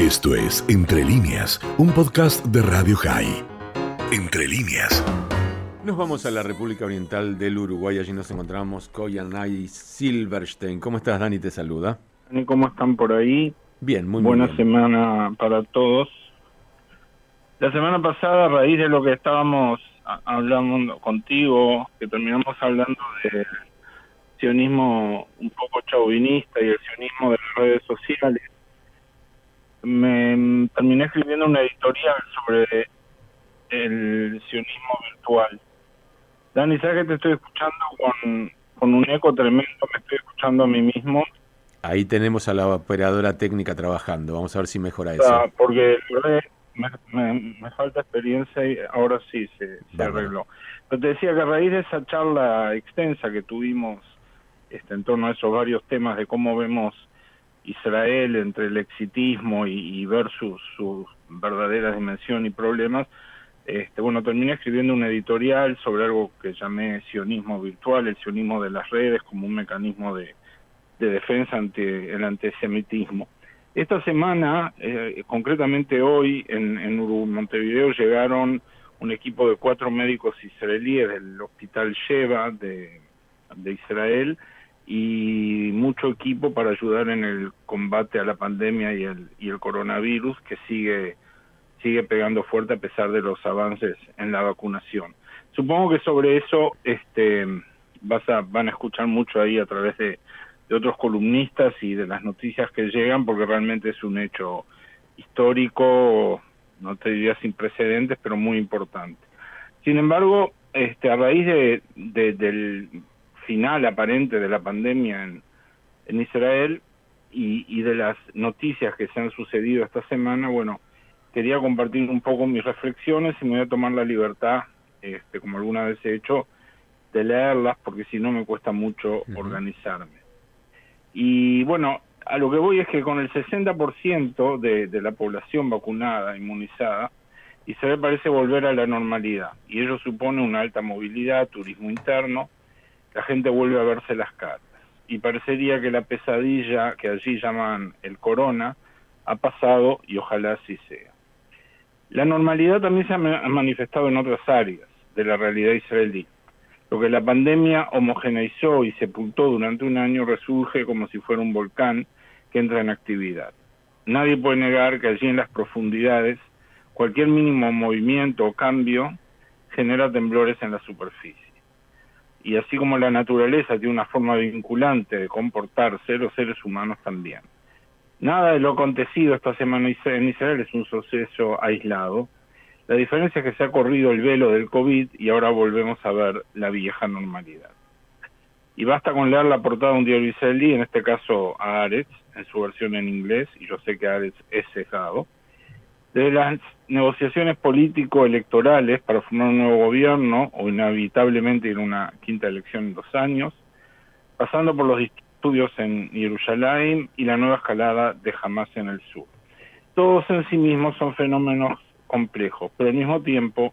Esto es Entre líneas, un podcast de Radio High. Entre líneas. Nos vamos a la República Oriental del Uruguay. Allí nos encontramos con Yanay Silverstein. ¿Cómo estás, Dani? Te saluda. ¿Cómo están por ahí? Bien, muy, Buena bien. semana para todos. La semana pasada, a raíz de lo que estábamos hablando contigo, que terminamos hablando del sionismo un poco chauvinista y el sionismo de las redes sociales, me terminé escribiendo una editorial sobre el sionismo virtual. Dani, ¿sabes que te estoy escuchando con, con un eco tremendo? Me estoy escuchando a mí mismo. Ahí tenemos a la operadora técnica trabajando. Vamos a ver si mejora sea, eso. porque me, me- me falta experiencia y ahora sí se, se arregló. Pero te decía que a raíz de esa charla extensa que tuvimos este, en torno a esos varios temas de cómo vemos Israel entre el exitismo y, y versus su verdadera dimensión y problemas, este, bueno, terminé escribiendo un editorial sobre algo que llamé sionismo virtual, el sionismo de las redes como un mecanismo de, de defensa ante el antisemitismo. Esta semana, eh, concretamente hoy, en, en Montevideo llegaron un equipo de cuatro médicos israelíes del hospital Sheba de, de Israel y mucho equipo para ayudar en el combate a la pandemia y el, y el coronavirus que sigue sigue pegando fuerte a pesar de los avances en la vacunación. Supongo que sobre eso este vas a van a escuchar mucho ahí a través de, de otros columnistas y de las noticias que llegan porque realmente es un hecho histórico, no te diría sin precedentes, pero muy importante. Sin embargo, este a raíz de, de- del final aparente de la pandemia en, en Israel y, y de las noticias que se han sucedido esta semana, bueno, quería compartir un poco mis reflexiones y me voy a tomar la libertad, este, como alguna vez he hecho, de leerlas porque si no me cuesta mucho organizarme. Y bueno, a lo que voy es que con el 60% de, de la población vacunada, inmunizada, Israel parece volver a la normalidad y ello supone una alta movilidad, turismo interno, la gente vuelve a verse las caras y parecería que la pesadilla que allí llaman el corona ha pasado y ojalá así sea. La normalidad también se ha ma- ha manifestado en otras áreas de la realidad israelí. Lo que la pandemia homogeneizó y sepultó durante un año resurge como si fuera un volcán que entra en actividad. Nadie puede negar que allí en las profundidades cualquier mínimo movimiento o cambio genera temblores en la superficie. Y así como la naturaleza tiene una forma vinculante de comportarse, los seres humanos también. Nada de lo acontecido esta semana en Israel es un suceso aislado. La diferencia es que se ha corrido el velo del COVID y ahora volvemos a ver la vieja normalidad. Y basta con leer la portada de un diario israelí, en este caso a Aretz, en su versión en inglés, y yo sé que Aretz es cejado, de las negociaciones político-electorales para formar un nuevo gobierno o inevitablemente ir a una quinta elección en dos años, pasando por los disturbios en Jerusalén y la nueva escalada de Hamas en el sur. Todos en sí mismos son fenómenos complejos, pero al mismo tiempo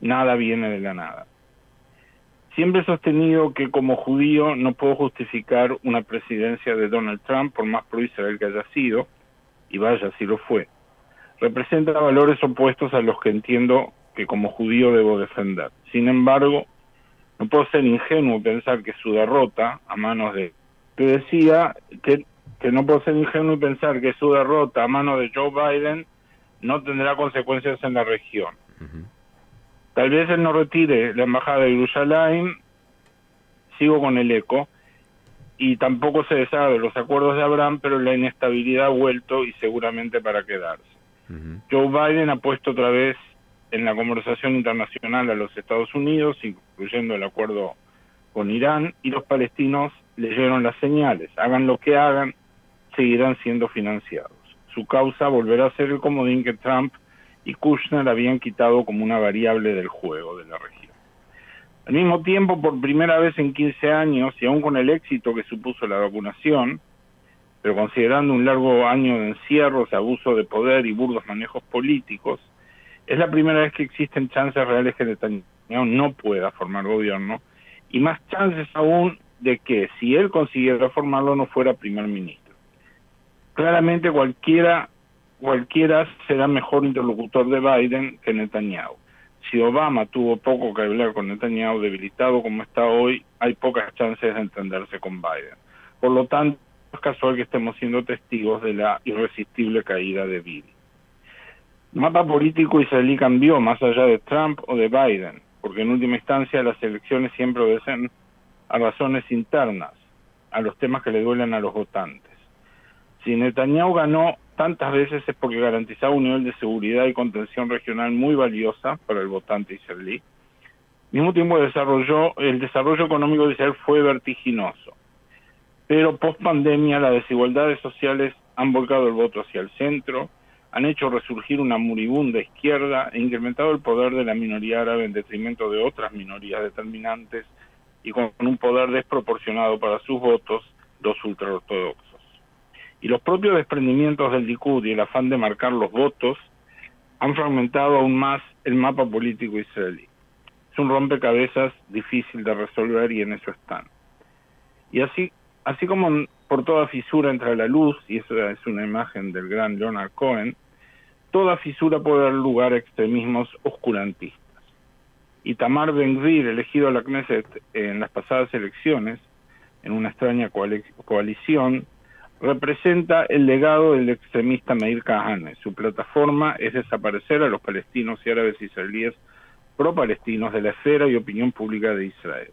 nada viene de la nada. Siempre he sostenido que como judío no puedo justificar una presidencia de Donald Trump por más pro Israel que haya sido, y vaya si lo fue. Representa valores opuestos a los que entiendo que como judío debo defender. Sin embargo, no puedo ser ingenuo pensar que su derrota a manos de... Te decía que, que no puedo ser ingenuo pensar que su derrota a manos de Joe Biden no tendrá consecuencias en la región. Tal vez él no retire la embajada de Jerusalén, sigo con el eco, y tampoco se deshaga de los acuerdos de Abraham, pero la inestabilidad ha vuelto y seguramente para quedarse. Joe Biden ha puesto otra vez en la conversación internacional a los Estados Unidos, incluyendo el acuerdo con Irán, y los palestinos leyeron las señales. Hagan lo que hagan, seguirán siendo financiados. Su causa volverá a ser el comodín que Trump y Kushner habían quitado como una variable del juego de la región. Al mismo tiempo, por primera vez en 15 años, y aún con el éxito que supuso la vacunación, pero considerando un largo año de encierros, abuso de poder y burdos manejos políticos, es la primera vez que existen chances reales que Netanyahu no pueda formar gobierno, y más chances aún de que, si él consiguiera formarlo, no fuera primer ministro. Claramente cualquiera cualquiera será mejor interlocutor de Biden que Netanyahu. Si Obama tuvo poco que hablar con Netanyahu, debilitado como está hoy, hay pocas chances de entenderse con Biden. Por lo tanto, es casual que estemos siendo testigos de la irresistible caída de Bibi. El mapa político israelí cambió más allá de Trump o de Biden, porque en última instancia las elecciones siempre obedecen a razones internas, a los temas que le duelen a los votantes. Si Netanyahu ganó tantas veces es porque garantizaba un nivel de seguridad y contención regional muy valiosa para el votante israelí. Al mismo tiempo desarrolló, el desarrollo económico de Israel fue vertiginoso. Pero post pandemia las desigualdades sociales han volcado el voto hacia el centro, han hecho resurgir una moribunda izquierda e incrementado el poder de la minoría árabe en detrimento de otras minorías determinantes y con un poder desproporcionado para sus votos, los ultraortodoxos y los propios desprendimientos del Likud y el afán de marcar los votos han fragmentado aún más el mapa político israelí. Es un rompecabezas difícil de resolver y en eso están. Y así, así como por toda fisura entra la luz, y eso es una imagen del gran Leonard Cohen, toda fisura puede dar lugar a extremismos oscurantistas. Y Tamar Ben-Gvir, elegido a la Knesset en las pasadas elecciones, en una extraña coalición, representa el legado del extremista Meir Kahane. Su plataforma es desaparecer a los palestinos y árabes israelíes pro-palestinos de la esfera y opinión pública de Israel.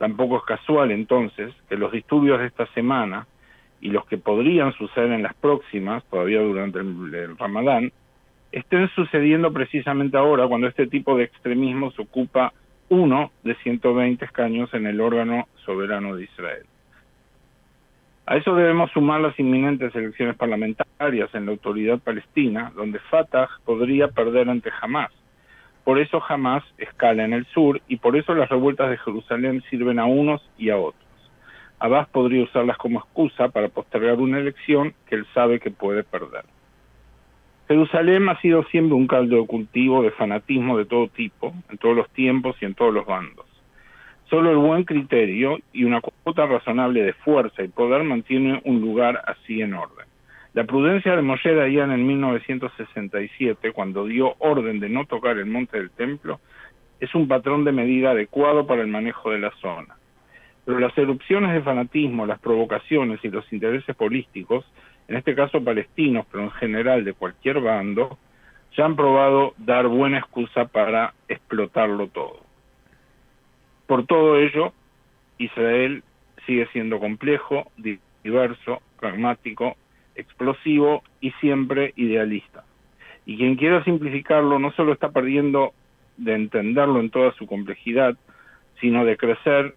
Tampoco es casual entonces que los disturbios de esta semana y los que podrían suceder en las próximas, todavía durante el, Ramadán, estén sucediendo precisamente ahora cuando este tipo de extremismos ocupa uno de 120 escaños en el órgano soberano de Israel. A eso debemos sumar las inminentes elecciones parlamentarias en la autoridad palestina, donde Fatah podría perder ante Hamas. Por eso Hamas escala en el sur y por eso las revueltas de Jerusalén sirven a unos y a otros. Abbas podría usarlas como excusa para postergar una elección que él sabe que puede perder. Jerusalén ha sido siempre un caldo de cultivo de fanatismo de todo tipo, en todos los tiempos y en todos los bandos. Solo el buen criterio y una cuota razonable de fuerza y poder mantiene un lugar así en orden. La prudencia de Moshe Dayan en 1967, cuando dio orden de no tocar el monte del templo, es un patrón de medida adecuado para el manejo de la zona. Pero las erupciones de fanatismo, las provocaciones y los intereses políticos, en este caso palestinos, pero en general de cualquier bando, ya han probado dar buena excusa para explotarlo todo. Por todo ello, Israel sigue siendo complejo, diverso, pragmático, explosivo y siempre idealista. Y quien quiera simplificarlo no solo está perdiendo de entenderlo en toda su complejidad, sino de crecer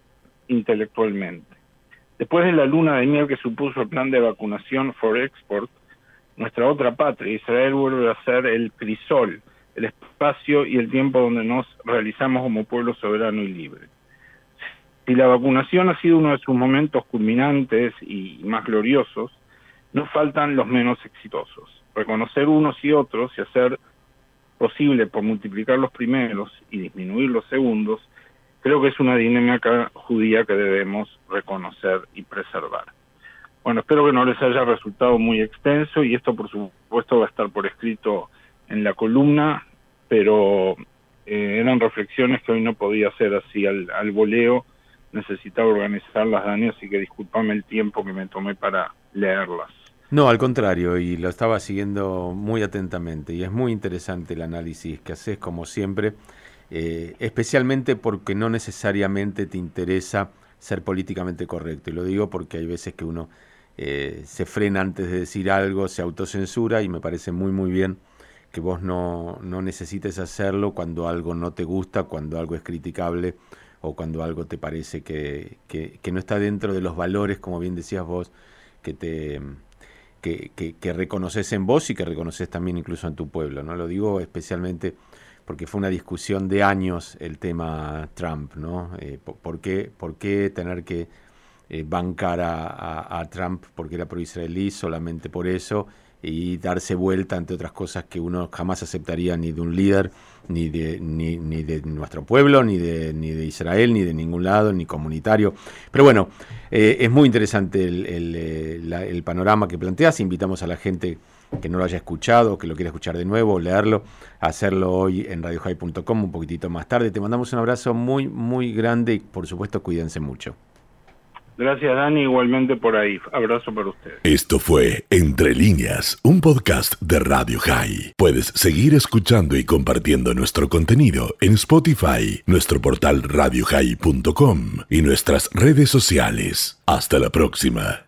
intelectualmente. Después de la luna de miel que supuso el plan de vacunación for export, nuestra otra patria, Israel vuelve a ser el crisol, el espacio y el tiempo donde nos realizamos como pueblo soberano y libre. Si la vacunación ha sido uno de sus momentos culminantes y más gloriosos, no faltan los menos exitosos. Reconocer unos y otros y hacer posible por multiplicar los primeros y disminuir los segundos, creo que es una dinámica judía que debemos reconocer y preservar. Bueno, espero que no les haya resultado muy extenso y esto por supuesto va a estar por escrito en la columna, pero eh, eran reflexiones que hoy no podía hacer así al, al voleo necesitaba organizarlas, Dani, así que discúlpame el tiempo que me tomé para leerlas. No, al contrario, y lo estaba siguiendo muy atentamente, y es muy interesante el análisis que haces, como siempre, eh, especialmente porque no necesariamente te interesa ser políticamente correcto, y lo digo porque hay veces que uno eh, se frena antes de decir algo, se autocensura, y me parece muy, muy bien que vos no, no necesites hacerlo cuando algo no te gusta, cuando algo es criticable o cuando algo te parece que, que, no está dentro de los valores, como bien decías vos, que te que, reconoces en vos y que reconoces también incluso en tu pueblo. ¿no? Lo digo especialmente porque fue una discusión de años el tema Trump, ¿no? Eh, por, qué, ¿Por qué tener que eh, bancar a, a, Trump porque era pro-israelí solamente por eso? Y darse vuelta ante otras cosas que uno jamás aceptaría ni de un líder, ni de, ni, ni de nuestro pueblo, ni de, ni de Israel, ni de ningún lado, ni comunitario. Pero bueno, eh, es muy interesante el, el, eh, panorama que planteas. Invitamos a la gente que no lo haya escuchado, que lo quiera escuchar de nuevo, leerlo, hacerlo hoy en radiohigh.com un poquitito más tarde. Te mandamos un abrazo muy, muy grande y por supuesto cuídense mucho. Gracias Dani, igualmente por ahí. Abrazo para ustedes. Esto fue Entre líneas, un podcast de Radio High. Puedes seguir escuchando y compartiendo nuestro contenido en Spotify, nuestro portal radiohigh.com y nuestras redes sociales. Hasta la próxima.